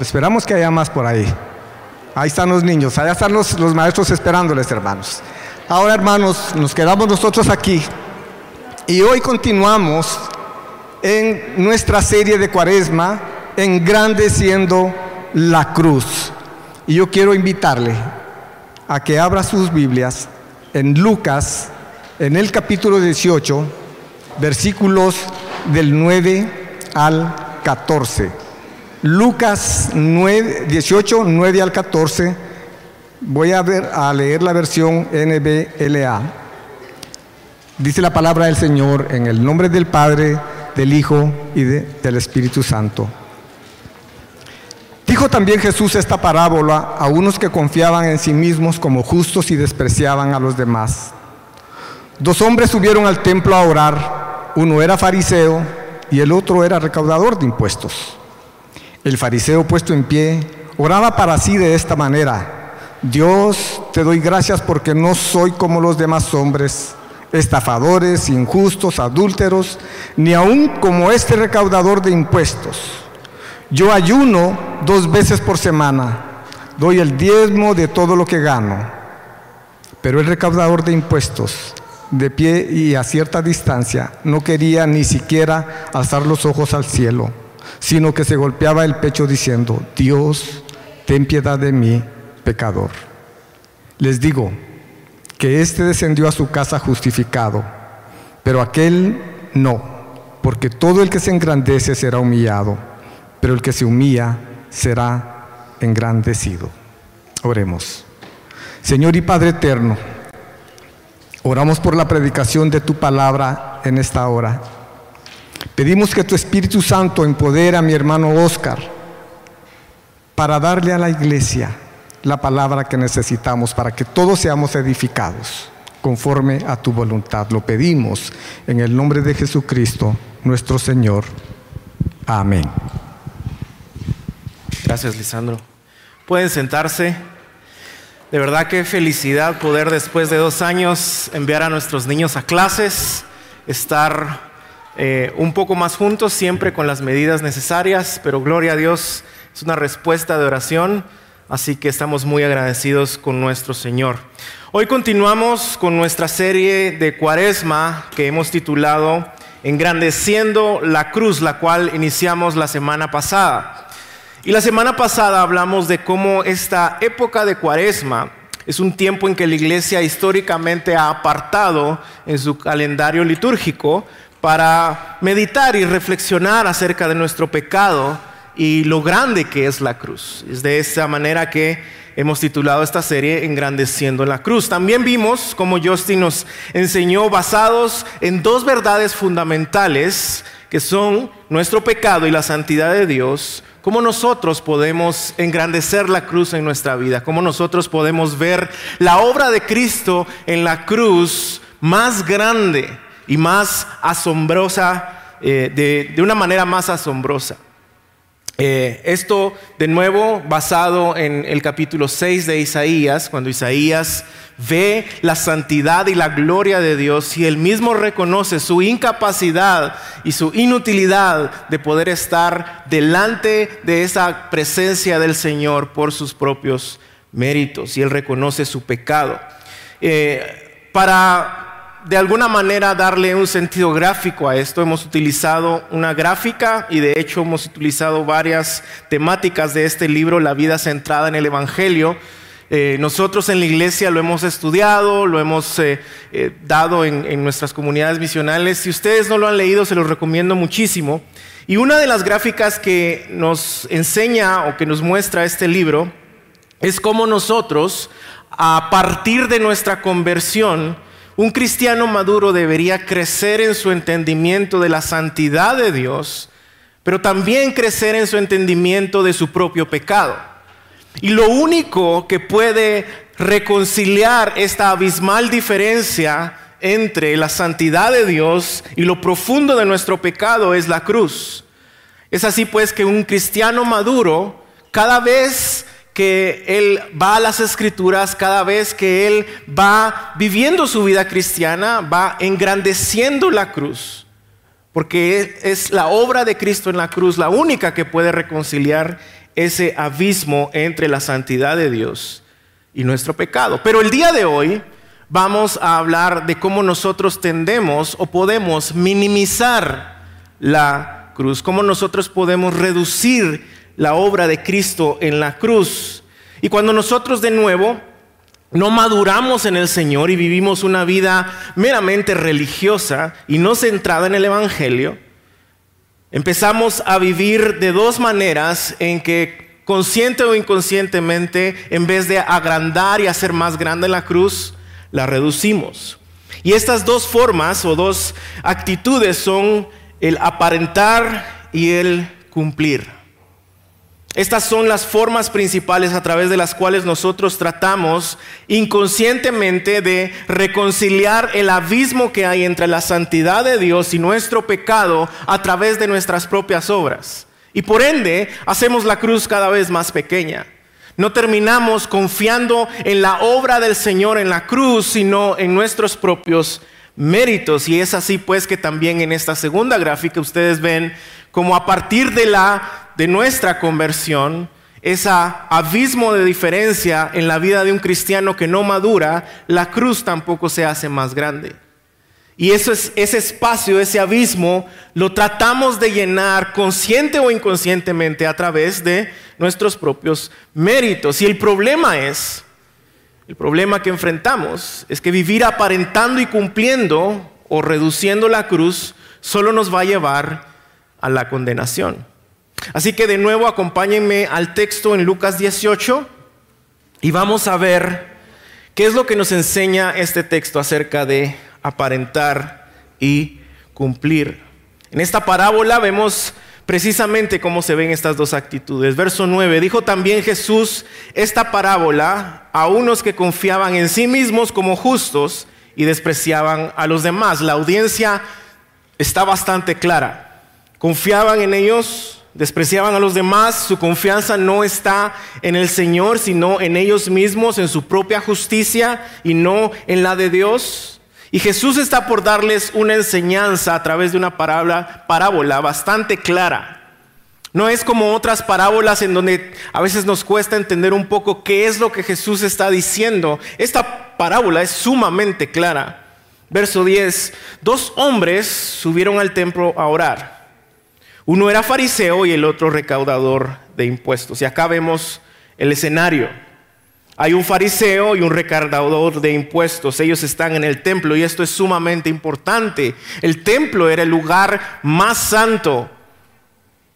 esperamos que haya más por ahí. Ahí están los niños, allá están los, los maestros esperándoles, hermanos. Ahora, hermanos, nos quedamos nosotros aquí y hoy continuamos en nuestra serie de cuaresma, engrandeciendo la cruz. Y yo quiero invitarle a que abra sus Biblias en Lucas, en el capítulo 18, versículos del 9 al 14. Lucas 9, 18, 9 al 14. Voy a, ver, a leer la versión NBLA. Dice la palabra del Señor en el nombre del Padre, del Hijo y del Espíritu Santo. Dijo también Jesús esta parábola a unos que confiaban en sí mismos como justos y despreciaban a los demás. Dos hombres subieron al templo a orar, uno era fariseo y el otro era recaudador de impuestos. El fariseo puesto en pie oraba para sí de esta manera, Dios, te doy gracias porque no soy como los demás hombres, estafadores, injustos, adúlteros, ni aun como este recaudador de impuestos. Yo ayuno dos veces por semana, doy el diezmo de todo lo que gano. Pero el recaudador de impuestos, de pie y a cierta distancia, no quería ni siquiera alzar los ojos al cielo, sino que se golpeaba el pecho diciendo, Dios, ten piedad de mí, pecador. Les digo que éste descendió a su casa justificado, pero aquel no, porque todo el que se engrandece será humillado pero el que se humilla será engrandecido. Oremos. Señor y Padre eterno, oramos por la predicación de tu palabra en esta hora. Pedimos que tu Espíritu Santo empodere a mi hermano Oscar para darle a la iglesia la palabra que necesitamos para que todos seamos edificados conforme a tu voluntad. Lo pedimos en el nombre de Jesucristo, nuestro Señor. Amén. Gracias, Lisandro. Pueden sentarse. De verdad qué felicidad poder después de dos años enviar a nuestros niños a clases, estar eh, un poco más juntos, siempre con las medidas necesarias, pero gloria a Dios, es una respuesta de oración, así que estamos muy agradecidos con nuestro Señor. Hoy continuamos con nuestra serie de cuaresma que hemos titulado Engrandeciendo la Cruz, la cual iniciamos la semana pasada. Y la semana pasada hablamos de cómo esta época de cuaresma es un tiempo en que la iglesia históricamente ha apartado en su calendario litúrgico para meditar y reflexionar acerca de nuestro pecado y lo grande que es la cruz. Es de esa manera que hemos titulado esta serie Engrandeciendo la cruz. También vimos como Justin nos enseñó basados en dos verdades fundamentales que son nuestro pecado y la santidad de Dios, cómo nosotros podemos engrandecer la cruz en nuestra vida, cómo nosotros podemos ver la obra de Cristo en la cruz más grande y más asombrosa, eh, de una manera más asombrosa. Eh, esto de nuevo basado en el capítulo 6 de Isaías, cuando Isaías ve la santidad y la gloria de Dios y él mismo reconoce su incapacidad y su inutilidad de poder estar delante de esa presencia del Señor por sus propios méritos y él reconoce su pecado. Eh, para de alguna manera darle un sentido gráfico a esto. Hemos utilizado una gráfica y de hecho hemos utilizado varias temáticas de este libro, La vida centrada en el Evangelio. Eh, nosotros en la iglesia lo hemos estudiado, lo hemos eh, eh, dado en, en nuestras comunidades misionales. Si ustedes no lo han leído, se los recomiendo muchísimo. Y una de las gráficas que nos enseña o que nos muestra este libro es cómo nosotros, a partir de nuestra conversión, un cristiano maduro debería crecer en su entendimiento de la santidad de Dios, pero también crecer en su entendimiento de su propio pecado. Y lo único que puede reconciliar esta abismal diferencia entre la santidad de Dios y lo profundo de nuestro pecado es la cruz. Es así pues que un cristiano maduro cada vez que él va a las escrituras, cada vez que él va viviendo su vida cristiana, va engrandeciendo la cruz. porque es la obra de Cristo en la cruz la única que puede reconciliar ese abismo entre la santidad de Dios y nuestro pecado. Pero el día de hoy vamos a hablar de cómo nosotros tendemos o podemos minimizar la cruz, cómo nosotros podemos reducir la obra de Cristo en la cruz. Y cuando nosotros de nuevo no maduramos en el Señor y vivimos una vida meramente religiosa y no centrada en el Evangelio, empezamos a vivir de dos maneras en que consciente o inconscientemente, en vez de agrandar y hacer más grande la cruz, la reducimos. Y estas dos formas o dos actitudes son el aparentar y el cumplir. Estas son las formas principales a través de las cuales nosotros tratamos inconscientemente de reconciliar el abismo que hay entre la santidad de Dios y nuestro pecado a través de nuestras propias obras. Y por ende hacemos la cruz cada vez más pequeña. No terminamos confiando en la obra del Señor en la cruz, sino en nuestros propios méritos. Y es así pues que también en esta segunda gráfica ustedes ven como a partir de la de nuestra conversión, ese abismo de diferencia en la vida de un cristiano que no madura, la cruz tampoco se hace más grande. Y eso es, ese espacio, ese abismo, lo tratamos de llenar consciente o inconscientemente a través de nuestros propios méritos. Y el problema es, el problema que enfrentamos es que vivir aparentando y cumpliendo o reduciendo la cruz solo nos va a llevar a la condenación. Así que de nuevo acompáñenme al texto en Lucas 18 y vamos a ver qué es lo que nos enseña este texto acerca de aparentar y cumplir. En esta parábola vemos precisamente cómo se ven estas dos actitudes. Verso 9, dijo también Jesús esta parábola a unos que confiaban en sí mismos como justos y despreciaban a los demás. La audiencia está bastante clara. Confiaban en ellos despreciaban a los demás, su confianza no está en el Señor, sino en ellos mismos, en su propia justicia y no en la de Dios. Y Jesús está por darles una enseñanza a través de una parábola, bastante clara. No es como otras parábolas en donde a veces nos cuesta entender un poco qué es lo que Jesús está diciendo. Esta parábola es sumamente clara. Verso 10, dos hombres subieron al templo a orar. Uno era fariseo y el otro recaudador de impuestos. Y acá vemos el escenario. Hay un fariseo y un recaudador de impuestos. Ellos están en el templo y esto es sumamente importante. El templo era el lugar más santo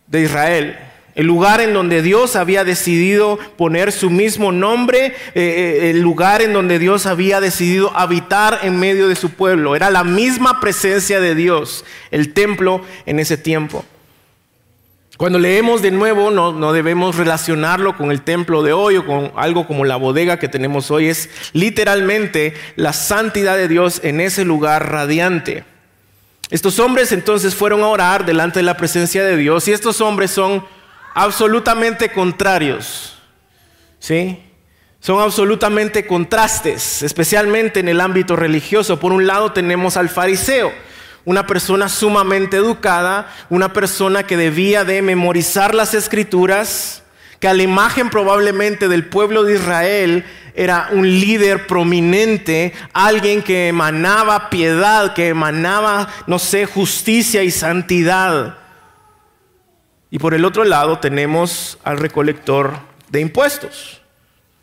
de Israel. El lugar en donde Dios había decidido poner su mismo nombre, eh, eh, el lugar en donde Dios había decidido habitar en medio de su pueblo. Era la misma presencia de Dios, el templo en ese tiempo. Cuando leemos de nuevo, no, debemos relacionarlo con el templo de hoy o con algo como la bodega que tenemos hoy. Es literalmente la santidad de Dios en ese lugar radiante. Estos hombres entonces fueron a orar delante de la presencia de Dios y estos hombres son absolutamente contrarios. ¿Sí? Son absolutamente contrastes, especialmente en el ámbito religioso. Por un lado tenemos al fariseo una persona sumamente educada, una persona que debía de memorizar las escrituras, que a la imagen probablemente del pueblo de Israel era un líder prominente, alguien que emanaba piedad, que emanaba, no sé, justicia y santidad. Y por el otro lado tenemos al recolector de impuestos,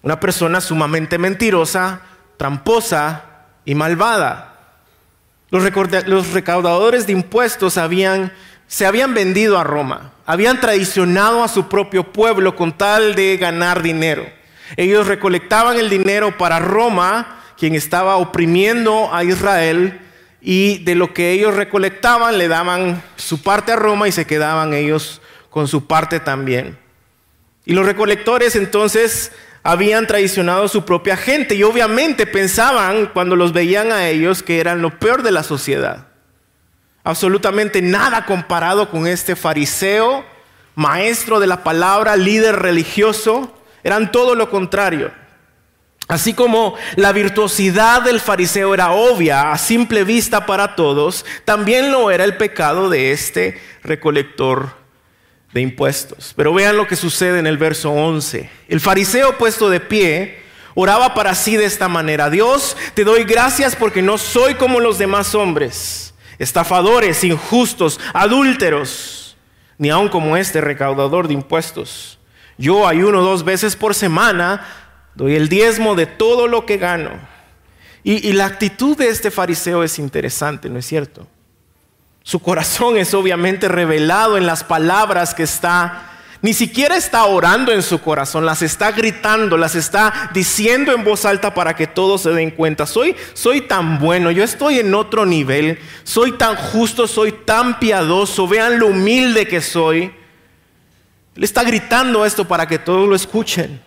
una persona sumamente mentirosa, tramposa y malvada. Los, recaudadores de impuestos se habían vendido a Roma, habían traicionado a su propio pueblo con tal de ganar dinero. Ellos recolectaban el dinero para Roma, quien estaba oprimiendo a Israel, y de lo que ellos recolectaban le daban su parte a Roma y se quedaban ellos con su parte también. Y los recolectores entonces habían traicionado a su propia gente y obviamente pensaban cuando los veían a ellos que eran lo peor de la sociedad. Absolutamente nada comparado con este fariseo, maestro de la palabra, líder religioso, eran todo lo contrario. Así como la virtuosidad del fariseo era obvia a simple vista para todos, también lo era el pecado de este recolector de impuestos. Pero vean lo que sucede en el verso 11. El fariseo puesto de pie oraba para sí de esta manera, Dios, te doy gracias porque no soy como los demás hombres, estafadores, injustos, adúlteros, ni aun como este recaudador de impuestos. Yo ayuno dos veces por semana doy el diezmo de todo lo que gano. Y, la actitud de este fariseo es interesante, ¿no es cierto? Su corazón es obviamente revelado en las palabras que está, ni siquiera está orando en su corazón, las está gritando, las está diciendo en voz alta para que todos se den cuenta. Soy, soy tan bueno, yo estoy en otro nivel, soy tan justo, soy tan piadoso, vean lo humilde que soy. Le está gritando esto para que todos lo escuchen.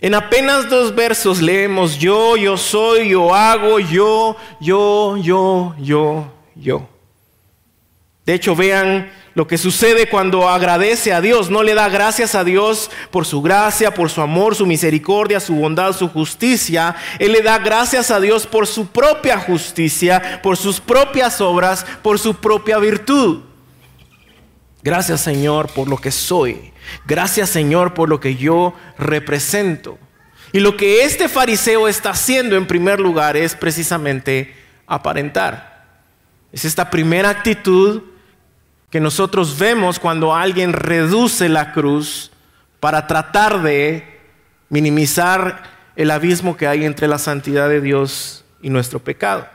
En apenas dos versos leemos yo, yo soy, yo hago, yo, yo, yo, yo, yo. De hecho, vean lo que sucede cuando agradece a Dios. No le da gracias a Dios por su gracia, por su amor, su misericordia, su bondad, su justicia. Él le da gracias a Dios por su propia justicia, por sus propias obras, por su propia virtud. Gracias Señor por lo que soy. Gracias Señor por lo que yo represento. Y lo que este fariseo está haciendo en primer lugar es precisamente aparentar. Es esta primera actitud que nosotros vemos cuando alguien reduce la cruz para tratar de minimizar el abismo que hay entre la santidad de Dios y nuestro pecado.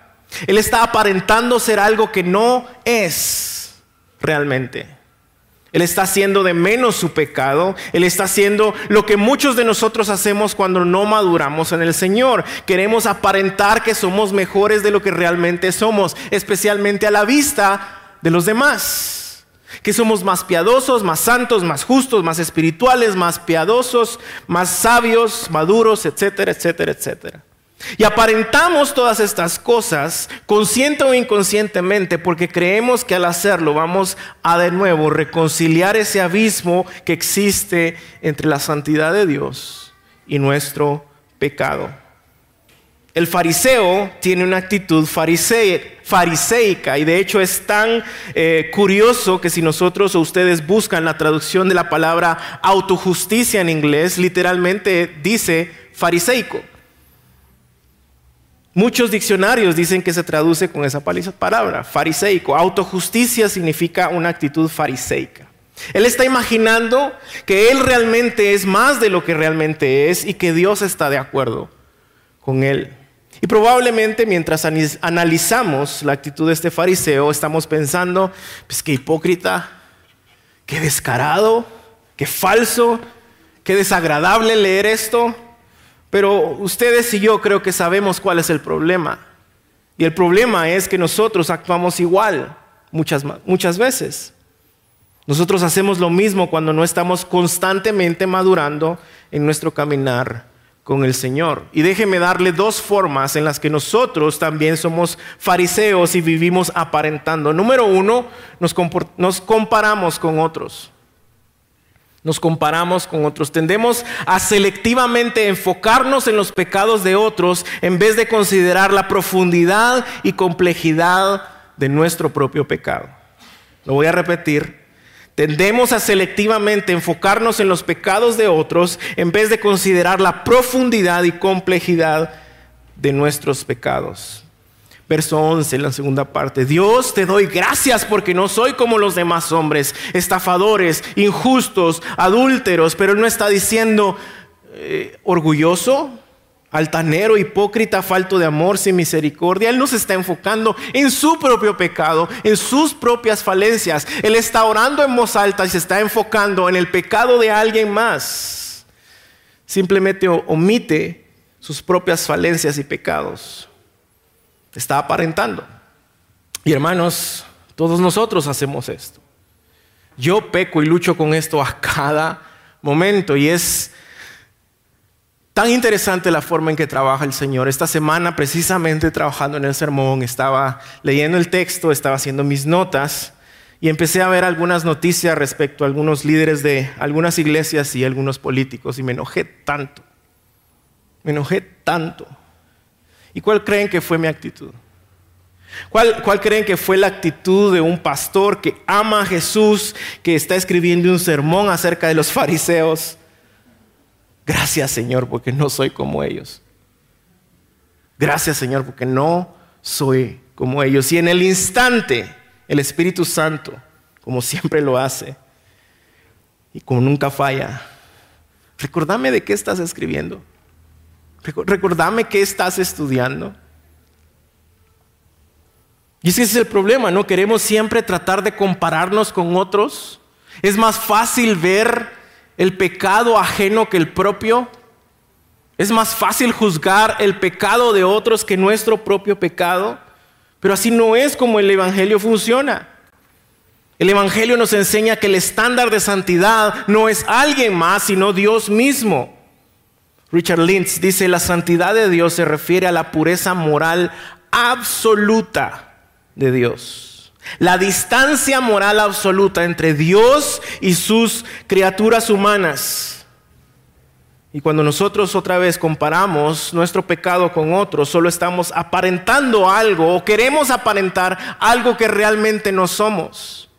Él está aparentando ser algo que no es realmente. Él está haciendo de menos su pecado. Él está haciendo lo que muchos de nosotros hacemos cuando no maduramos en el Señor. Queremos aparentar que somos mejores de lo que realmente somos, especialmente a la vista de los demás. Que somos más piadosos, más santos, más justos, más espirituales, más piadosos, más sabios, maduros, etcétera, etcétera, etcétera. Y aparentamos todas estas cosas, consciente o inconscientemente, porque creemos que al hacerlo vamos a de nuevo reconciliar ese abismo que existe entre la santidad de Dios y nuestro pecado. El fariseo tiene una actitud fariseica y de hecho es tan eh, curioso que si nosotros o ustedes buscan la traducción de la palabra autojusticia en inglés, literalmente dice fariseico. Muchos diccionarios dicen que se traduce con esa palabra, fariseico. Autojusticia significa una actitud fariseica. Él está imaginando que él realmente es más de lo que realmente es y que Dios está de acuerdo con él. Y probablemente mientras analizamos la actitud de este fariseo, estamos pensando, pues qué hipócrita, qué descarado, qué falso, qué desagradable leer esto. Pero ustedes y yo creo que sabemos cuál es el problema. Y el problema es que nosotros actuamos igual muchas, muchas veces. Nosotros hacemos lo mismo cuando no estamos constantemente madurando en nuestro caminar con el Señor. Y déjeme darle dos formas en las que nosotros también somos fariseos y vivimos aparentando. Número uno, nos, nos comparamos con otros nos comparamos con otros. Tendemos a selectivamente enfocarnos en los pecados de otros en vez de considerar la profundidad y complejidad de nuestro propio pecado. Lo voy a repetir. Tendemos a selectivamente enfocarnos en los pecados de otros en vez de considerar la profundidad y complejidad de nuestros pecados. Verso 11, en la segunda parte. Dios te doy gracias porque no soy como los demás hombres, estafadores, injustos, adúlteros, pero Él no está diciendo eh, orgulloso, altanero, hipócrita, falto de amor, sin misericordia. Él no se está enfocando en su propio pecado, en sus propias falencias. Él está orando en voz alta y se está enfocando en el pecado de alguien más. Simplemente omite sus propias falencias y pecados está aparentando. Y hermanos, todos nosotros hacemos esto. Yo peco y lucho con esto a cada momento y es tan interesante la forma en que trabaja el Señor. Esta semana, precisamente trabajando en el sermón, estaba leyendo el texto, estaba haciendo mis notas y empecé a ver algunas noticias respecto a algunos líderes de algunas iglesias y algunos políticos y me enojé tanto. Me enojé tanto. ¿Y cuál creen que fue mi actitud? ¿Cuál, ¿Cuál, creen que fue la actitud de un pastor que ama a Jesús, que está escribiendo un sermón acerca de los fariseos? Gracias Señor porque no soy como ellos. Gracias Señor porque no soy como ellos. Y en el instante el Espíritu Santo, como siempre lo hace, y como nunca falla, recordame de qué estás escribiendo. Recordame qué estás estudiando. Y ese es el problema, ¿no? Queremos siempre tratar de compararnos con otros. Es más fácil ver el pecado ajeno que el propio. Es más fácil juzgar el pecado de otros que nuestro propio pecado. Pero así no es como el Evangelio funciona. El Evangelio nos enseña que el estándar de santidad no es alguien más, sino Dios mismo. Richard Lintz dice, la santidad de Dios se refiere a la pureza moral absoluta de Dios. La distancia moral absoluta entre Dios y sus criaturas humanas. Y cuando nosotros otra vez comparamos nuestro pecado con otros, solo estamos aparentando algo o queremos aparentar algo que realmente no somos.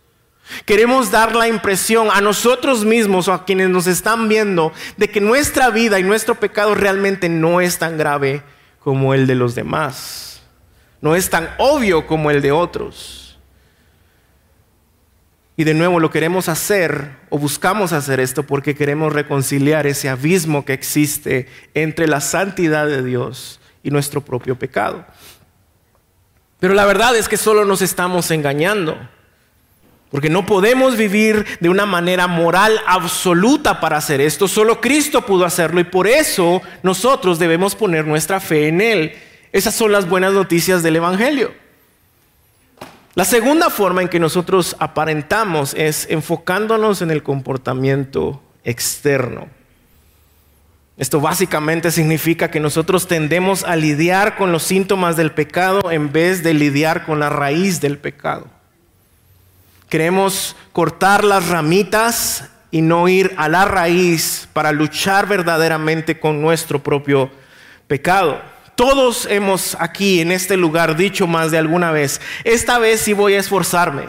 Queremos dar la impresión a nosotros mismos o a quienes nos están viendo de que nuestra vida y nuestro pecado realmente no es tan grave como el de los demás. No es tan obvio como el de otros. Y de nuevo lo queremos hacer o buscamos hacer esto porque queremos reconciliar ese abismo que existe entre la santidad de Dios y nuestro propio pecado. Pero la verdad es que solo nos estamos engañando. Porque no podemos vivir de una manera moral absoluta para hacer esto. Solo Cristo pudo hacerlo y por eso nosotros debemos poner nuestra fe en Él. Esas son las buenas noticias del Evangelio. La segunda forma en que nosotros aparentamos es enfocándonos en el comportamiento externo. Esto básicamente significa que nosotros tendemos a lidiar con los síntomas del pecado en vez de lidiar con la raíz del pecado. Queremos cortar las ramitas y no ir a la raíz para luchar verdaderamente con nuestro propio pecado. Todos hemos aquí en este lugar dicho más de alguna vez, esta vez sí voy a esforzarme.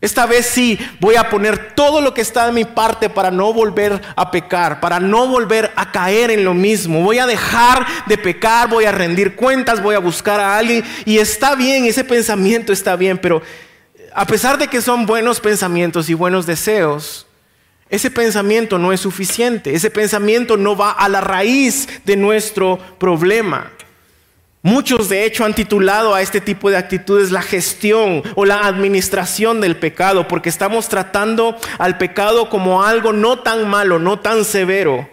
Esta vez sí voy a poner todo lo que está de mi parte para no volver a pecar, para no volver a caer en lo mismo. Voy a dejar de pecar, voy a rendir cuentas, voy a buscar a alguien. Y está bien, ese pensamiento está bien, pero a pesar de que son buenos pensamientos y buenos deseos, ese pensamiento no es suficiente. Ese pensamiento no va a la raíz de nuestro problema. Muchos de hecho han titulado a este tipo de actitudes la gestión o la administración del pecado, porque estamos tratando al pecado como algo no tan malo, no tan severo,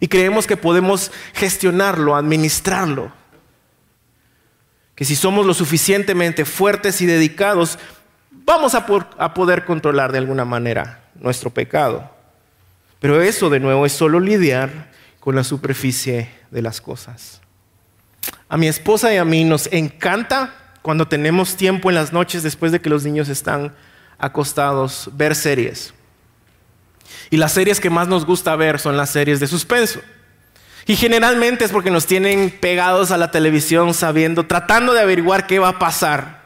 y creemos que podemos gestionarlo, administrarlo. Que si somos lo suficientemente fuertes y dedicados, vamos a, poder controlar de alguna manera nuestro pecado. Pero eso de nuevo es solo lidiar con la superficie de las cosas. A mi esposa y a mí nos encanta cuando tenemos tiempo en las noches después de que los niños están acostados ver series. Y las series que más nos gusta ver son las series de suspenso. Y generalmente es porque nos tienen pegados a la televisión sabiendo, tratando de averiguar qué va a pasar.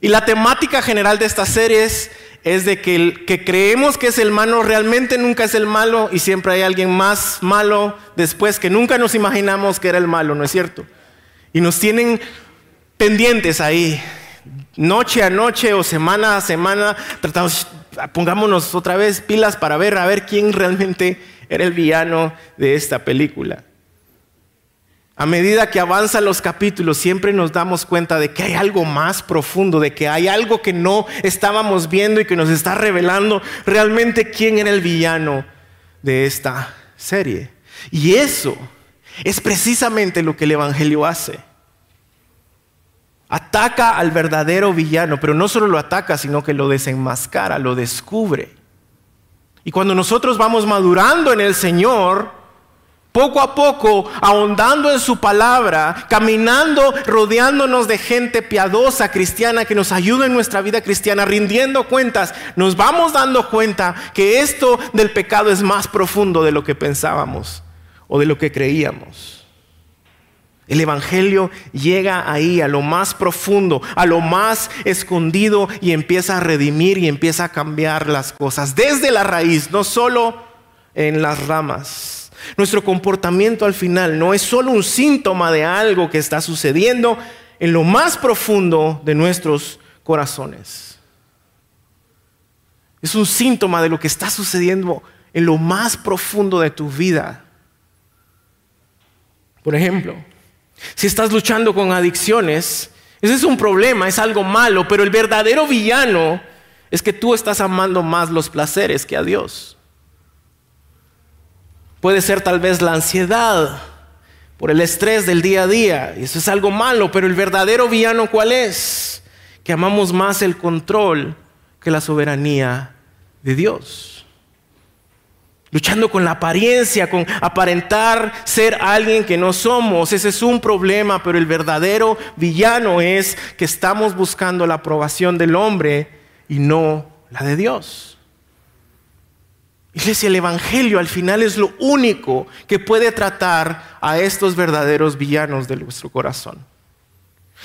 Y la temática general de estas series es de que el que creemos que es el malo realmente nunca es el malo y siempre hay alguien más malo después que nunca nos imaginamos que era el malo, ¿no es cierto? Y nos tienen pendientes ahí, noche a noche o semana a semana, tratamos, pongámonos otra vez pilas para ver a ver quién realmente era el villano de esta película. A medida que avanzan los capítulos, siempre nos damos cuenta de que hay algo más profundo, de que hay algo que no estábamos viendo y que nos está revelando realmente quién era el villano de esta serie. Y eso es precisamente lo que el Evangelio hace. Ataca al verdadero villano, pero no solo lo ataca, sino que lo desenmascara, lo descubre. Y cuando nosotros vamos madurando en el Señor, poco a poco, ahondando en su palabra, caminando, rodeándonos de gente piadosa, cristiana, que nos ayuda en nuestra vida cristiana, rindiendo cuentas, nos vamos dando cuenta que esto del pecado es más profundo de lo que pensábamos o de lo que creíamos. El Evangelio llega ahí, a lo más profundo, a lo más escondido y empieza a redimir y empieza a cambiar las cosas desde la raíz, no solo en las ramas. Nuestro comportamiento al final no es solo un síntoma de algo que está sucediendo en lo más profundo de nuestros corazones. Es un síntoma de lo que está sucediendo en lo más profundo de tu vida. Por ejemplo, si estás luchando con adicciones, ese es un problema, es algo malo, pero el verdadero villano es que tú estás amando más los placeres que a Dios. Puede ser tal vez la ansiedad por el estrés del día a día, y eso es algo malo, pero el verdadero villano ¿cuál es? Que amamos más el control que la soberanía de Dios luchando con la apariencia, con aparentar ser alguien que no somos. Ese es un problema, pero el verdadero villano es que estamos buscando la aprobación del hombre y no la de Dios. Iglesia, el Evangelio al final es lo único que puede tratar a estos verdaderos villanos de nuestro corazón.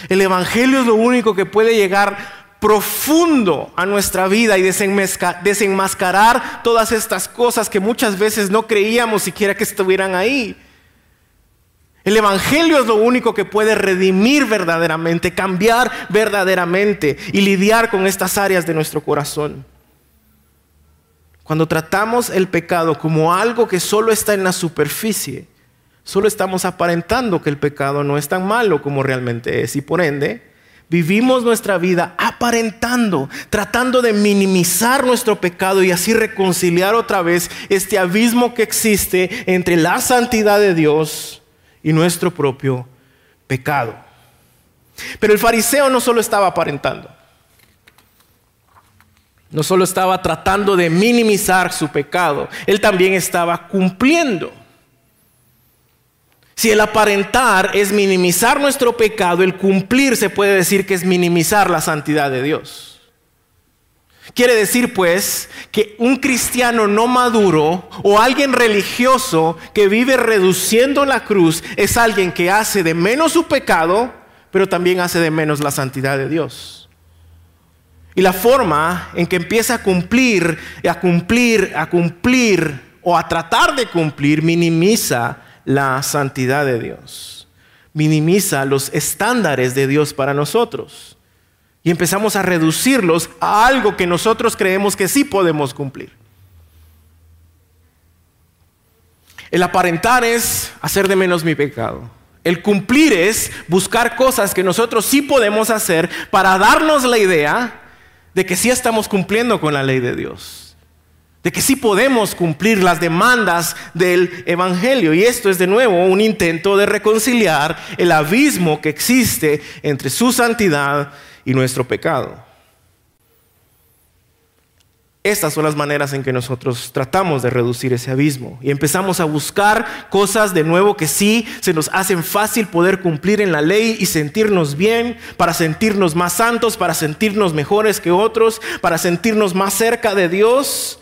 El Evangelio es lo único que puede llegar profundo a nuestra vida y desenmascarar todas estas cosas que muchas veces no creíamos siquiera que estuvieran ahí. El Evangelio es lo único que puede redimir verdaderamente, cambiar verdaderamente y lidiar con estas áreas de nuestro corazón. Cuando tratamos el pecado como algo que solo está en la superficie, solo estamos aparentando que el pecado no es tan malo como realmente es y por ende Vivimos nuestra vida aparentando, tratando de minimizar nuestro pecado y así reconciliar otra vez este abismo que existe entre la santidad de Dios y nuestro propio pecado. Pero el fariseo no solo estaba aparentando, no solo estaba tratando de minimizar su pecado, él también estaba cumpliendo. Si el aparentar es minimizar nuestro pecado, el cumplir se puede decir que es minimizar la santidad de Dios. Quiere decir pues que un cristiano no maduro o alguien religioso que vive reduciendo la cruz es alguien que hace de menos su pecado, pero también hace de menos la santidad de Dios. Y la forma en que empieza a cumplir, a cumplir, a cumplir o a tratar de cumplir minimiza la santidad de Dios, minimiza los estándares de Dios para nosotros y empezamos a reducirlos a algo que nosotros creemos que sí podemos cumplir. El aparentar es hacer de menos mi pecado. El cumplir es buscar cosas que nosotros sí podemos hacer para darnos la idea de que sí estamos cumpliendo con la ley de Dios de que sí podemos cumplir las demandas del Evangelio. Y esto es de nuevo un intento de reconciliar el abismo que existe entre su santidad y nuestro pecado. Estas son las maneras en que nosotros tratamos de reducir ese abismo y empezamos a buscar cosas de nuevo que sí se nos hacen fácil poder cumplir en la ley y sentirnos bien, para sentirnos más santos, para sentirnos mejores que otros, para sentirnos más cerca de Dios.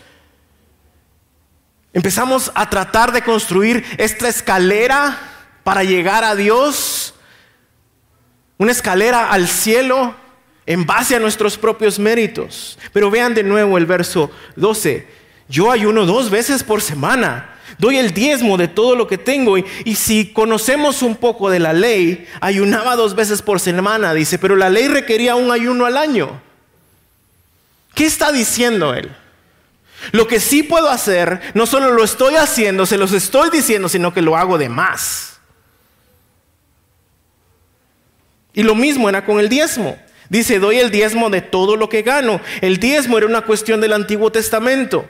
Empezamos a tratar de construir esta escalera para llegar a Dios, una escalera al cielo en base a nuestros propios méritos. Pero vean de nuevo el verso 12. Yo ayuno dos veces por semana. Doy el diezmo de todo lo que tengo. Y, si conocemos un poco de la ley, ayunaba dos veces por semana, dice, pero la ley requería un ayuno al año. ¿Qué está diciendo él? Lo que sí puedo hacer, no solo lo estoy haciendo, se los estoy diciendo, sino que lo hago de más. Y lo mismo era con el diezmo. Dice, doy el diezmo de todo lo que gano. El diezmo era una cuestión del Antiguo Testamento.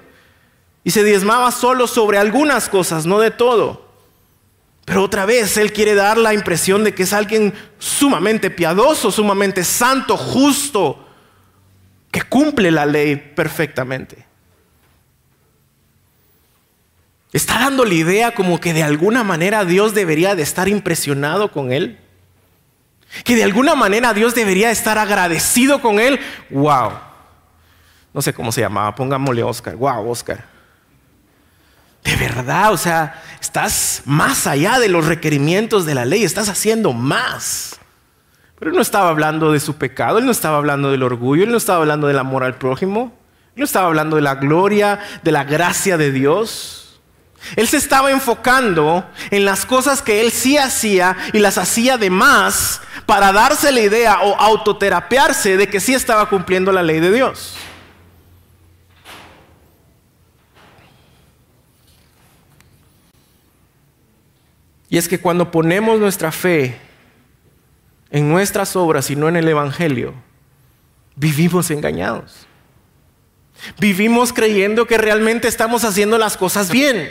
Y se diezmaba solo sobre algunas cosas, no de todo. Pero otra vez Él quiere dar la impresión de que es alguien sumamente piadoso, sumamente santo, justo, que cumple la ley perfectamente. Está dando la idea como que de alguna manera Dios debería de estar impresionado con él. Que de alguna manera Dios debería estar agradecido con él. Wow. No sé cómo se llamaba, pongámosle Oscar. Wow, Oscar. De verdad, o sea, estás más allá de los requerimientos de la ley, estás haciendo más. Pero él no estaba hablando de su pecado, él no estaba hablando del orgullo, él no estaba hablando del amor al prójimo, él no estaba hablando de la gloria, de la gracia de Dios. Él se estaba enfocando en las cosas que él sí hacía y las hacía de más para darse la idea o autoterapearse de que sí estaba cumpliendo la ley de Dios. Y es que cuando ponemos nuestra fe en nuestras obras y no en el Evangelio, vivimos engañados. Vivimos creyendo que realmente estamos haciendo las cosas bien.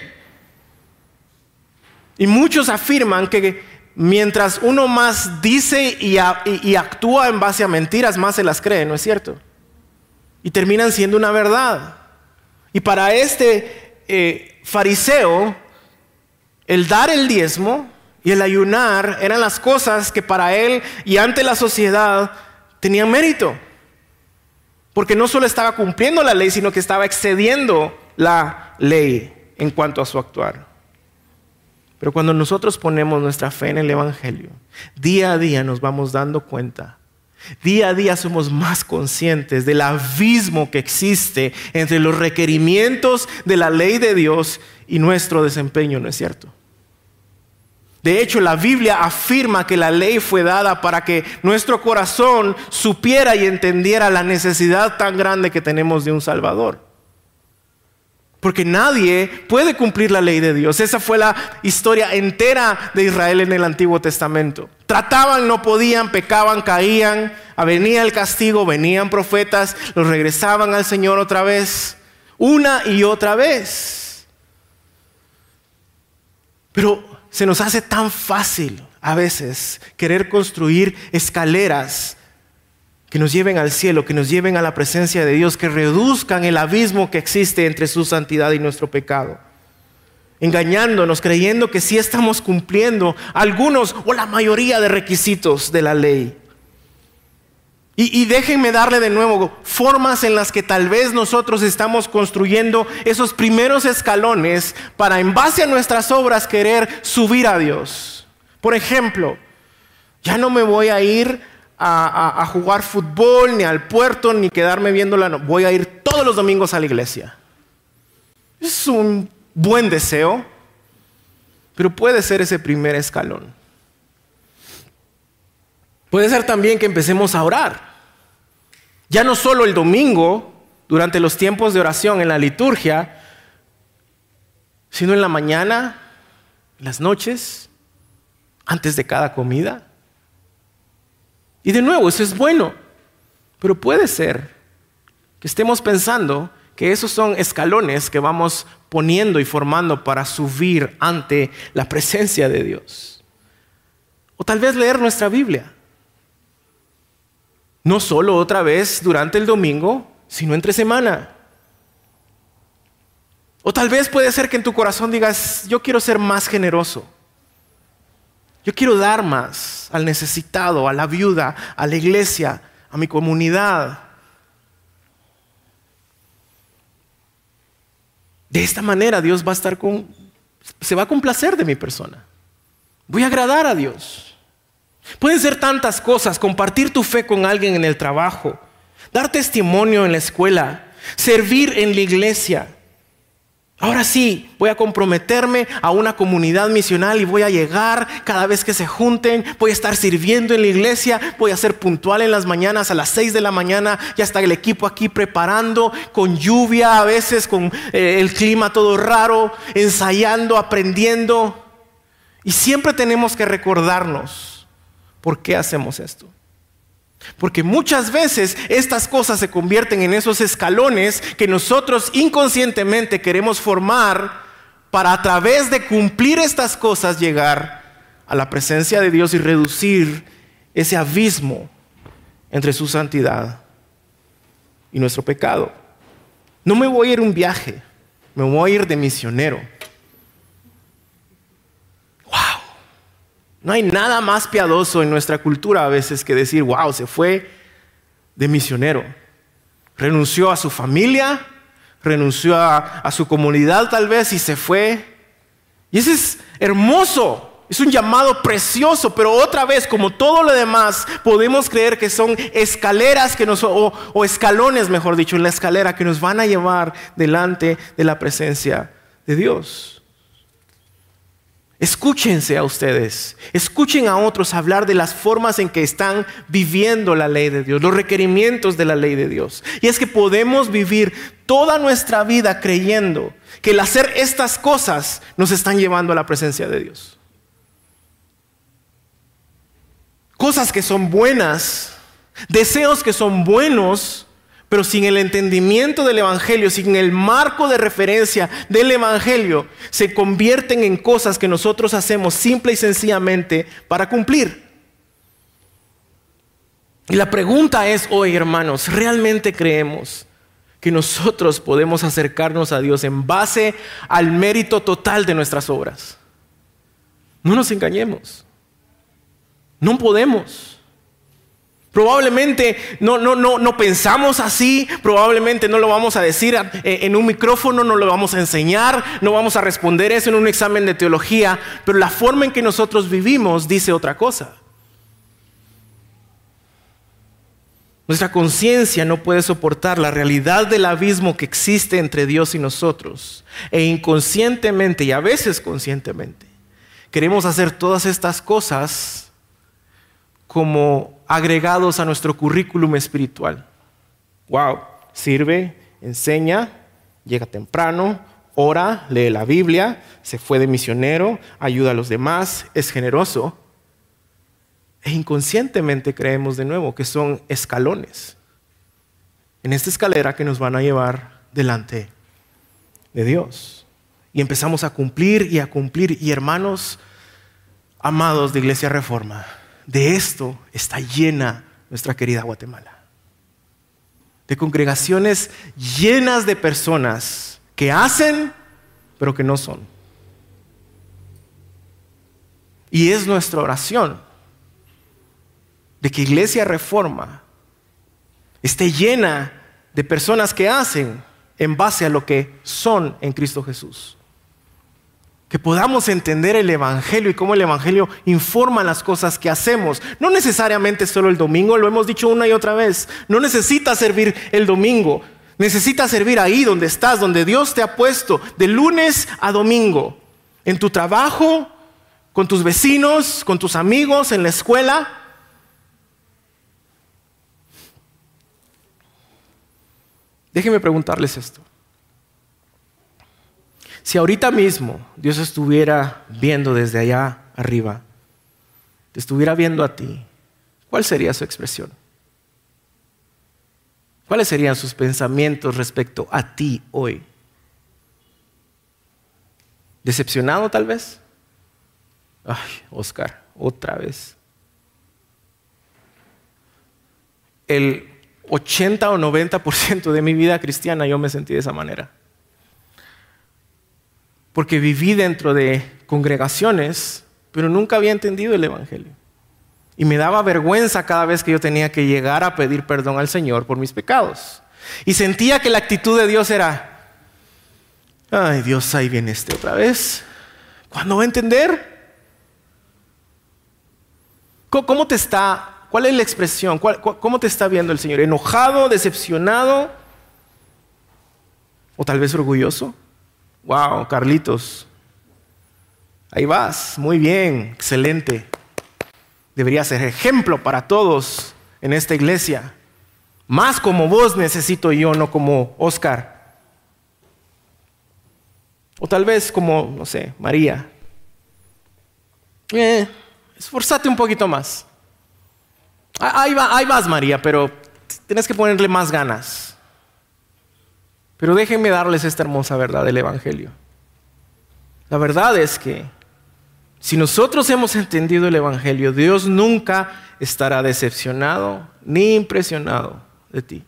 Y muchos afirman que mientras uno más dice y, actúa en base a mentiras, más se las cree, ¿no es cierto? Y terminan siendo una verdad. Y para este eh, fariseo, el dar el diezmo y el ayunar eran las cosas que para él y ante la sociedad tenían mérito. Porque no solo estaba cumpliendo la ley, sino que estaba excediendo la ley en cuanto a su actuar. Pero cuando nosotros ponemos nuestra fe en el Evangelio, día a día nos vamos dando cuenta, día a día somos más conscientes del abismo que existe entre los requerimientos de la ley de Dios y nuestro desempeño, ¿no es cierto? De hecho, la Biblia afirma que la ley fue dada para que nuestro corazón supiera y entendiera la necesidad tan grande que tenemos de un Salvador. Porque nadie puede cumplir la ley de Dios. Esa fue la historia entera de Israel en el Antiguo Testamento. Trataban, no podían, pecaban, caían, venía el castigo, venían profetas, los regresaban al Señor otra vez, una y otra vez. Pero se nos hace tan fácil a veces querer construir escaleras que nos lleven al cielo, que nos lleven a la presencia de Dios, que reduzcan el abismo que existe entre su santidad y nuestro pecado. Engañándonos, creyendo que sí estamos cumpliendo algunos o la mayoría de requisitos de la ley. Y, déjenme darle de nuevo formas en las que tal vez nosotros estamos construyendo esos primeros escalones para en base a nuestras obras querer subir a Dios. Por ejemplo, ya no me voy a ir a, jugar fútbol, ni al puerto, ni quedarme viéndola. No, voy a ir todos los domingos a la iglesia. Es un buen deseo, pero puede ser ese primer escalón. Puede ser también que empecemos a orar. Ya no solo el domingo, durante los tiempos de oración en la liturgia, sino en la mañana, en las noches, antes de cada comida. Y de nuevo, eso es bueno, pero puede ser que estemos pensando que esos son escalones que vamos poniendo y formando para subir ante la presencia de Dios. O tal vez leer nuestra Biblia. No solo otra vez durante el domingo, sino entre semana. O tal vez puede ser que en tu corazón digas, yo quiero ser más generoso. Yo quiero dar más al necesitado, a la viuda, a la iglesia, a mi comunidad. De esta manera Dios va a estar con, se va a complacer de mi persona. Voy a agradar a Dios. Pueden ser tantas cosas, compartir tu fe con alguien en el trabajo, dar testimonio en la escuela, servir en la iglesia. Ahora sí, voy a comprometerme a una comunidad misional y voy a llegar cada vez que se junten, voy a estar sirviendo en la iglesia, voy a ser puntual en las mañanas a las 6 de la mañana, ya está el equipo aquí preparando, con lluvia a veces, con eh, el clima todo raro, ensayando, aprendiendo. Y siempre tenemos que recordarnos ¿Por qué hacemos esto? Porque muchas veces estas cosas se convierten en esos escalones que nosotros inconscientemente queremos formar para a través de cumplir estas cosas llegar a la presencia de Dios y reducir ese abismo entre su santidad y nuestro pecado. No me voy a ir un viaje, me voy a ir de misionero. No hay nada más piadoso en nuestra cultura a veces que decir, wow, se fue de misionero. Renunció a su familia, renunció a, su comunidad tal vez y se fue Y ese es hermoso. Es un llamado precioso, pero otra vez, como todo lo demás, podemos creer que son escaleras que nos, o, o escalones, mejor dicho, en la escalera que nos van a llevar delante de la presencia de Dios. Escúchense a ustedes, escuchen a otros hablar de las formas en que están viviendo la ley de Dios, los requerimientos de la ley de Dios. Y es que podemos vivir toda nuestra vida creyendo que el hacer estas cosas nos están llevando a la presencia de Dios. cosas que son buenas, deseos que son buenos, pero sin el entendimiento del Evangelio, sin el marco de referencia del Evangelio, se convierten en cosas que nosotros hacemos simple y sencillamente para cumplir. Y la pregunta es hoy, hermanos, ¿realmente creemos que nosotros podemos acercarnos a Dios en base al mérito total de nuestras obras? No nos engañemos. No podemos. Probablemente no, no, no, no pensamos así, probablemente no lo vamos a decir en un micrófono, no lo vamos a enseñar, no vamos a responder eso en un examen de teología, pero la forma en que nosotros vivimos dice otra cosa. Nuestra conciencia no puede soportar la realidad del abismo que existe entre Dios y nosotros. E inconscientemente y a veces conscientemente queremos hacer todas estas cosas como agregados a nuestro currículum espiritual. Wow, sirve, enseña, llega temprano, ora, lee la Biblia, se fue de misionero, ayuda a los demás, es generoso. E inconscientemente creemos de nuevo que son escalones en esta escalera que nos van a llevar delante de Dios. Y empezamos a cumplir y a cumplir. Y hermanos amados de Iglesia Reforma, de esto está llena nuestra querida Guatemala. De congregaciones llenas de personas que hacen, pero que no son. Y es nuestra oración de que Iglesia Reforma esté llena de personas que hacen en base a lo que son en Cristo Jesús que podamos entender el Evangelio y cómo el Evangelio informa las cosas que hacemos. No necesariamente solo el domingo, lo hemos dicho una y otra vez. No necesitas servir el domingo, necesitas servir ahí donde estás, donde Dios te ha puesto, de lunes a domingo, en tu trabajo, con tus vecinos, con tus amigos, en la escuela. Déjenme preguntarles esto. Si ahorita mismo Dios estuviera viendo desde allá arriba, te estuviera viendo a ti, ¿cuál sería su expresión? ¿Cuáles serían sus pensamientos respecto a ti hoy? ¿Decepcionado tal vez? Ay, Oscar, otra vez. El 80 o 90% de mi vida cristiana yo me sentí de esa manera porque viví dentro de congregaciones, pero nunca había entendido el Evangelio. Y me daba vergüenza cada vez que yo tenía que llegar a pedir perdón al Señor por mis pecados. Y sentía que la actitud de Dios era, ay Dios, ahí viene este otra vez. ¿Cuándo va a entender? ¿Cómo te está? ¿Cuál es la expresión? ¿Cómo te está viendo el Señor? ¿Enojado, decepcionado? ¿O tal vez orgulloso? Wow, Carlitos. Ahí vas, muy bien, excelente. Debería ser ejemplo para todos en esta iglesia. Más como vos necesito yo, no como Oscar. O tal vez como, no sé, María. Eh, esforzate un poquito más. Va, ahí vas, María, pero tienes que ponerle más ganas. Pero déjenme darles esta hermosa verdad del Evangelio. La verdad es que si nosotros hemos entendido el Evangelio, Dios nunca estará decepcionado ni impresionado de ti.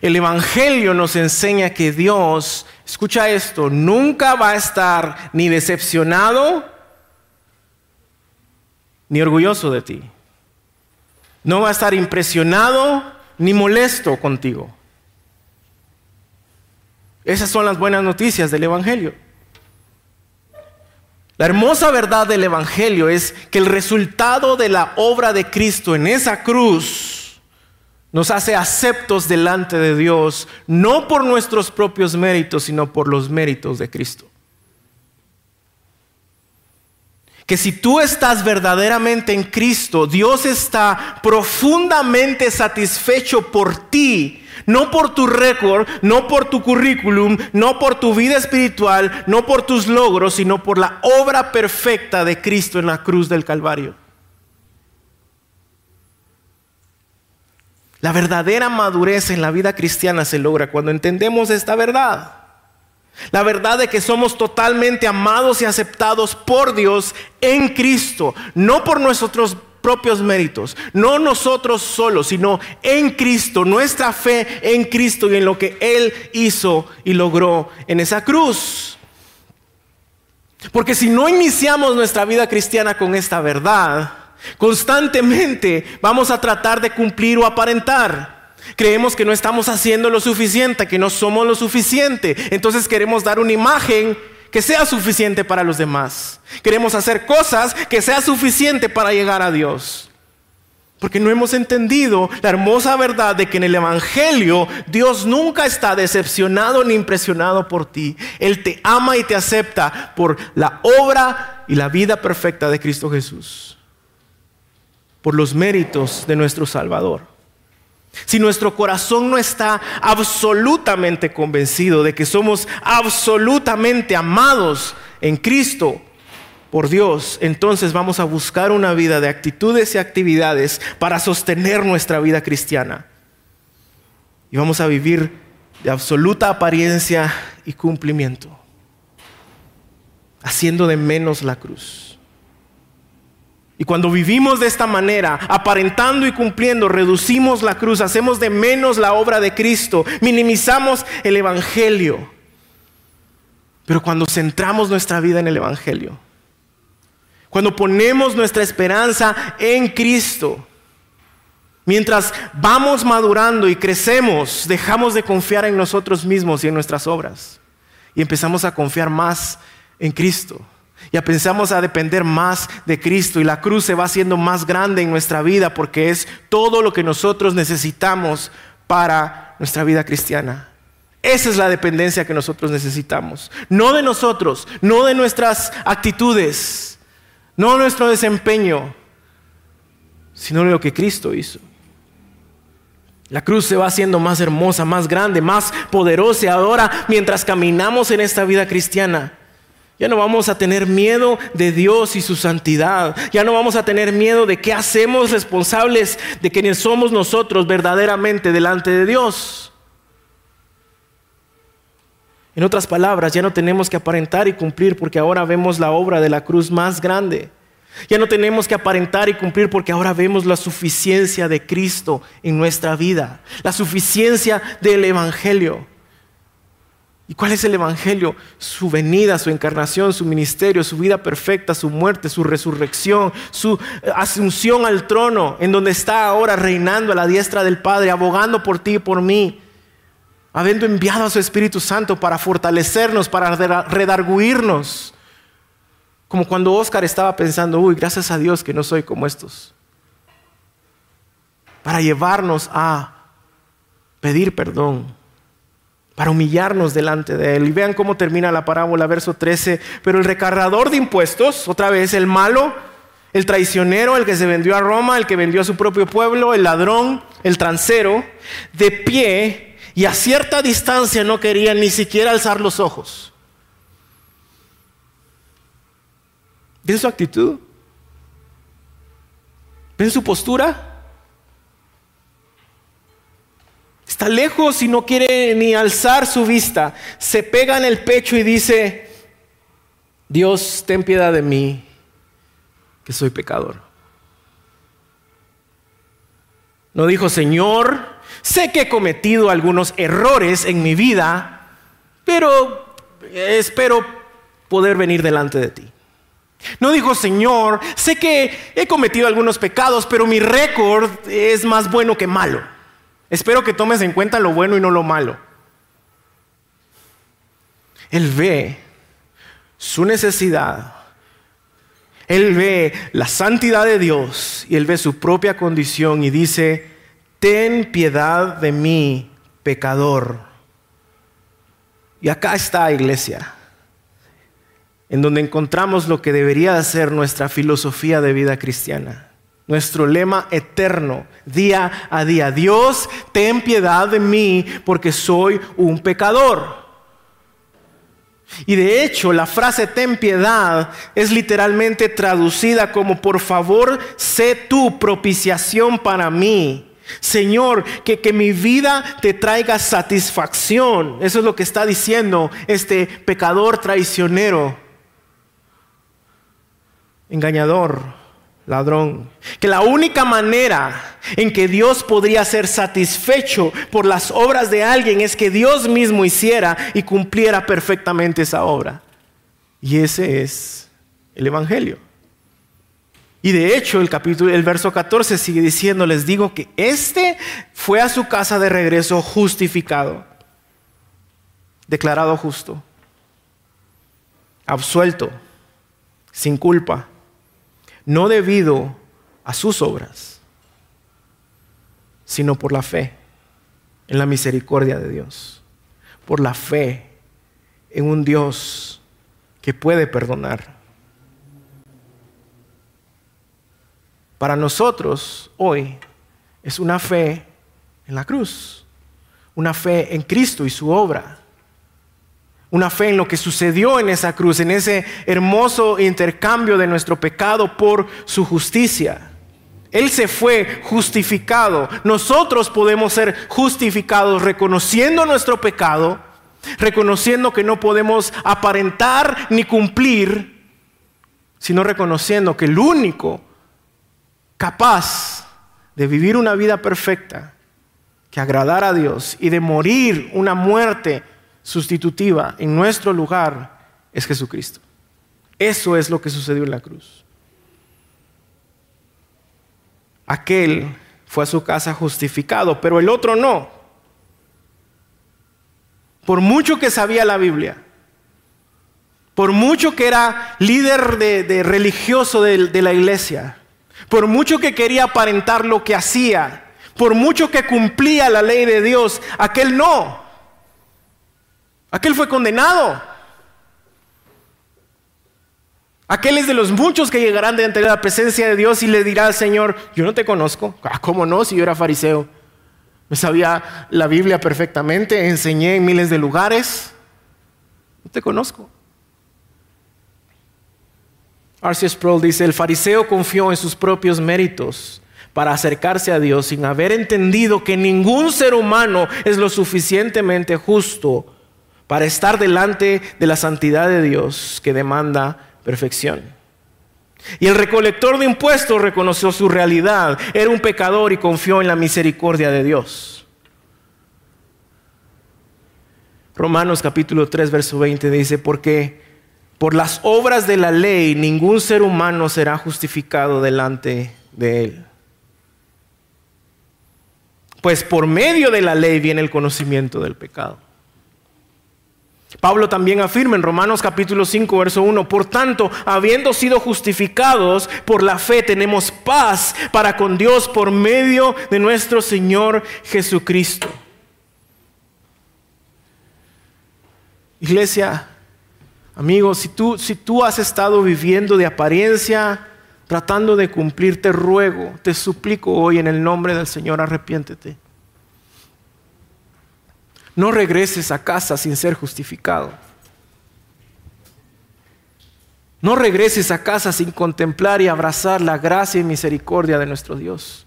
El Evangelio nos enseña que Dios, escucha esto, nunca va a estar ni decepcionado ni orgulloso de ti. No va a estar impresionado ni molesto contigo. Esas son las buenas noticias del Evangelio. La hermosa verdad del Evangelio es que el resultado de la obra de Cristo en esa cruz nos hace aceptos delante de Dios, no por nuestros propios méritos, sino por los méritos de Cristo. Que si tú estás verdaderamente en Cristo, Dios está profundamente satisfecho por ti, no por tu récord, no por tu currículum, no por tu vida espiritual, no por tus logros, sino por la obra perfecta de Cristo en la cruz del Calvario. La verdadera madurez en la vida cristiana se logra cuando entendemos esta verdad. La verdad de que somos totalmente amados y aceptados por Dios en Cristo, no por nuestros propios méritos, no nosotros solos, sino en Cristo, nuestra fe en Cristo y en lo que Él hizo y logró en esa cruz. Porque si no iniciamos nuestra vida cristiana con esta verdad, constantemente vamos a tratar de cumplir o aparentar. Creemos que no estamos haciendo lo suficiente, que no somos lo suficiente. Entonces queremos dar una imagen que sea suficiente para los demás. Queremos hacer cosas que sea suficiente para llegar a Dios. Porque no hemos entendido la hermosa verdad de que en el Evangelio Dios nunca está decepcionado ni impresionado por ti. Él te ama y te acepta por la obra y la vida perfecta de Cristo Jesús. Por los méritos de nuestro Salvador. Si nuestro corazón no está absolutamente convencido de que somos absolutamente amados en Cristo por Dios, entonces vamos a buscar una vida de actitudes y actividades para sostener nuestra vida cristiana. Y vamos a vivir de absoluta apariencia y cumplimiento, haciendo de menos la cruz. Y cuando vivimos de esta manera, aparentando y cumpliendo, reducimos la cruz, hacemos de menos la obra de Cristo, minimizamos el Evangelio. Pero cuando centramos nuestra vida en el Evangelio, cuando ponemos nuestra esperanza en Cristo, mientras vamos madurando y crecemos, dejamos de confiar en nosotros mismos y en nuestras obras y empezamos a confiar más en Cristo. Ya pensamos a depender más de Cristo y la cruz se va haciendo más grande en nuestra vida porque es todo lo que nosotros necesitamos para nuestra vida cristiana. Esa es la dependencia que nosotros necesitamos. No de nosotros, no de nuestras actitudes, no de nuestro desempeño, sino de lo que Cristo hizo. La cruz se va haciendo más hermosa, más grande, más poderosa ahora mientras caminamos en esta vida cristiana. Ya no vamos a tener miedo de Dios y su santidad. Ya no vamos a tener miedo de qué hacemos responsables de quienes somos nosotros verdaderamente delante de Dios. En otras palabras, ya no tenemos que aparentar y cumplir porque ahora vemos la obra de la cruz más grande. Ya no tenemos que aparentar y cumplir porque ahora vemos la suficiencia de Cristo en nuestra vida, la suficiencia del Evangelio. ¿Y cuál es el Evangelio? Su venida, su encarnación, su ministerio, su vida perfecta, su muerte, su resurrección, su eh, asunción al trono, en donde está ahora reinando a la diestra del Padre, abogando por ti y por mí, habiendo enviado a su Espíritu Santo para fortalecernos, para redarguirnos. Como cuando Oscar estaba pensando, uy, gracias a Dios que no soy como estos. Para llevarnos a pedir perdón para humillarnos delante de Él. Y vean cómo termina la parábola, verso 13. Pero el recargador de impuestos, otra vez el malo, el traicionero, el que se vendió a Roma, el que vendió a su propio pueblo, el ladrón, el transero, de pie y a cierta distancia no quería ni siquiera alzar los ojos. ¿Ven su actitud? ¿Ven su postura? Está lejos y no quiere ni alzar su vista. Se pega en el pecho y dice, Dios, ten piedad de mí, que soy pecador. No dijo, Señor, sé que he cometido algunos errores en mi vida, pero espero poder venir delante de ti. No dijo, Señor, sé que he cometido algunos pecados, pero mi récord es más bueno que malo. Espero que tomes en cuenta lo bueno y no lo malo. Él ve su necesidad, Él ve la santidad de Dios y él ve su propia condición y dice, ten piedad de mí, pecador. Y acá está, iglesia, en donde encontramos lo que debería ser nuestra filosofía de vida cristiana, nuestro lema eterno, día a día. Dios, ten piedad de mí porque soy un pecador. Y de hecho, la frase ten piedad es literalmente traducida como por favor, sé tu propiciación para mí. Señor, que, que mi vida te traiga satisfacción. Eso es lo que está diciendo este pecador traicionero, engañador, ladrón. Que la única manera en que Dios podría ser satisfecho por las obras de alguien es que Dios mismo hiciera y cumpliera perfectamente esa obra. Y ese es el Evangelio. Y de hecho, el capítulo, el verso 14 sigue diciendo, les digo que este fue a su casa de regreso justificado, declarado justo, absuelto, sin culpa, no debido a sus obras, sino por la fe en la misericordia de Dios, por la fe en un Dios que puede perdonar. Para nosotros hoy es una fe en la cruz, una fe en Cristo y su obra, una fe en lo que sucedió en esa cruz, en ese hermoso intercambio de nuestro pecado por su justicia. Él se fue justificado. Nosotros podemos ser justificados reconociendo nuestro pecado, reconociendo que no podemos aparentar ni cumplir, sino reconociendo que el único capaz de vivir una vida perfecta, que agradara a Dios y de morir una muerte sustitutiva en nuestro lugar, es Jesucristo. Eso es lo que sucedió en la cruz. Aquel fue a su casa justificado, pero el otro no. Por mucho que sabía la Biblia, por mucho que era líder de, religioso de la iglesia, por mucho que quería aparentar lo que hacía, por mucho que cumplía la ley de Dios, aquel no. Aquel fue condenado. Aquel es de los muchos que llegarán de la presencia de Dios y le dirá Señor, yo no te conozco. Ah, ¿Cómo no? Si yo era fariseo. Me sabía la Biblia perfectamente, enseñé en miles de lugares. No te conozco. R.C. Sproul dice, el fariseo confió en sus propios méritos para acercarse a Dios sin haber entendido que ningún ser humano es lo suficientemente justo para estar delante de la santidad de Dios que demanda perfección. Y el recolector de impuestos reconoció su realidad, era un pecador y confió en la misericordia de Dios. Romanos capítulo 3, verso 20 dice, porque por las obras de la ley ningún ser humano será justificado delante de él. Pues por medio de la ley viene el conocimiento del pecado. Pablo también afirma en Romanos capítulo 5, verso 1, por tanto, habiendo sido justificados por la fe, tenemos paz para con Dios por medio de nuestro Señor Jesucristo. Iglesia, Amigos, si tú, si tú has estado viviendo de apariencia, tratando de cumplir, te ruego, te suplico hoy en el nombre del Señor, arrepiéntete. No regreses a casa sin ser justificado. No regreses a casa sin contemplar y abrazar la gracia y misericordia de nuestro Dios.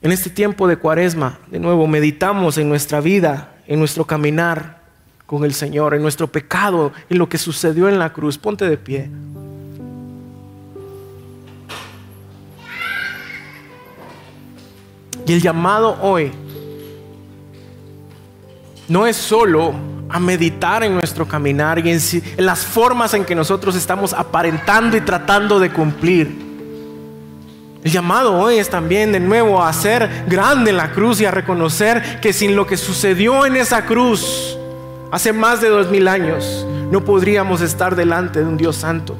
En este tiempo de cuaresma, de nuevo, meditamos en nuestra vida, en nuestro caminar con el Señor, en nuestro pecado, en lo que sucedió en la cruz. Ponte de pie. Y el llamado hoy no es solo a meditar en nuestro caminar y en, en, las formas en que nosotros estamos aparentando y tratando de cumplir. El llamado hoy es también de nuevo a hacer grande la cruz y a reconocer que sin lo que sucedió en esa cruz, hace más de dos mil años, no podríamos estar delante de un Dios santo.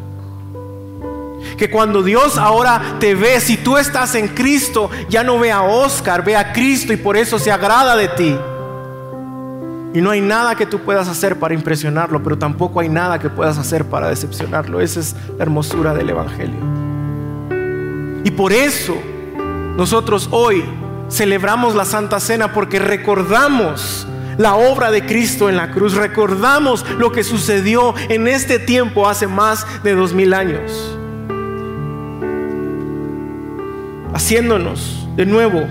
Que cuando Dios ahora te ve, si tú estás en Cristo, ya no ve a Oscar, ve a Cristo y por eso se agrada de ti. Y no hay nada que tú puedas hacer para impresionarlo, pero tampoco hay nada que puedas hacer para decepcionarlo. Esa es la hermosura del Evangelio. Y por eso nosotros hoy celebramos la Santa Cena porque recordamos la obra de Cristo en la cruz, recordamos lo que sucedió en este tiempo hace más de dos mil años, haciéndonos de nuevo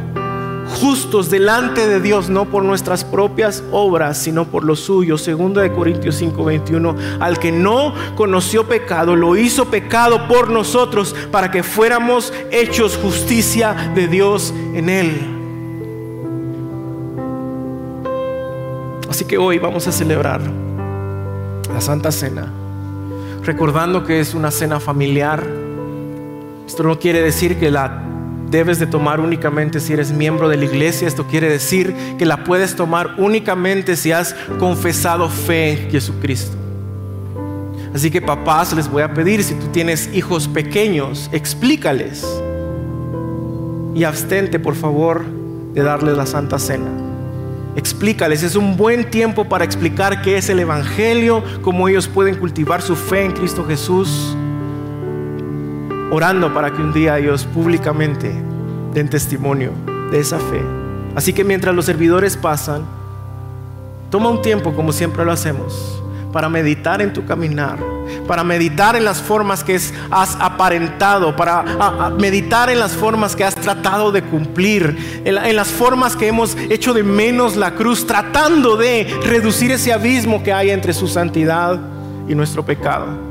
justos delante de Dios, no por nuestras propias obras, sino por lo suyo. Segundo de Corintios 5:21, al que no conoció pecado, lo hizo pecado por nosotros para que fuéramos hechos justicia de Dios en él. Así que hoy vamos a celebrar la Santa Cena, recordando que es una cena familiar. Esto no quiere decir que la debes de tomar únicamente si eres miembro de la iglesia. Esto quiere decir que la puedes tomar únicamente si has confesado fe en Jesucristo. Así que papás, les voy a pedir, si tú tienes hijos pequeños, explícales y abstente, por favor, de darles la Santa Cena. Explícales, es un buen tiempo para explicar qué es el Evangelio, cómo ellos pueden cultivar su fe en Cristo Jesús orando para que un día ellos públicamente den testimonio de esa fe. Así que mientras los servidores pasan, toma un tiempo como siempre lo hacemos para meditar en tu caminar, para meditar en las formas que has aparentado, para meditar en las formas que has tratado de cumplir, en las formas que hemos hecho de menos la cruz, tratando de reducir ese abismo que hay entre su santidad y nuestro pecado.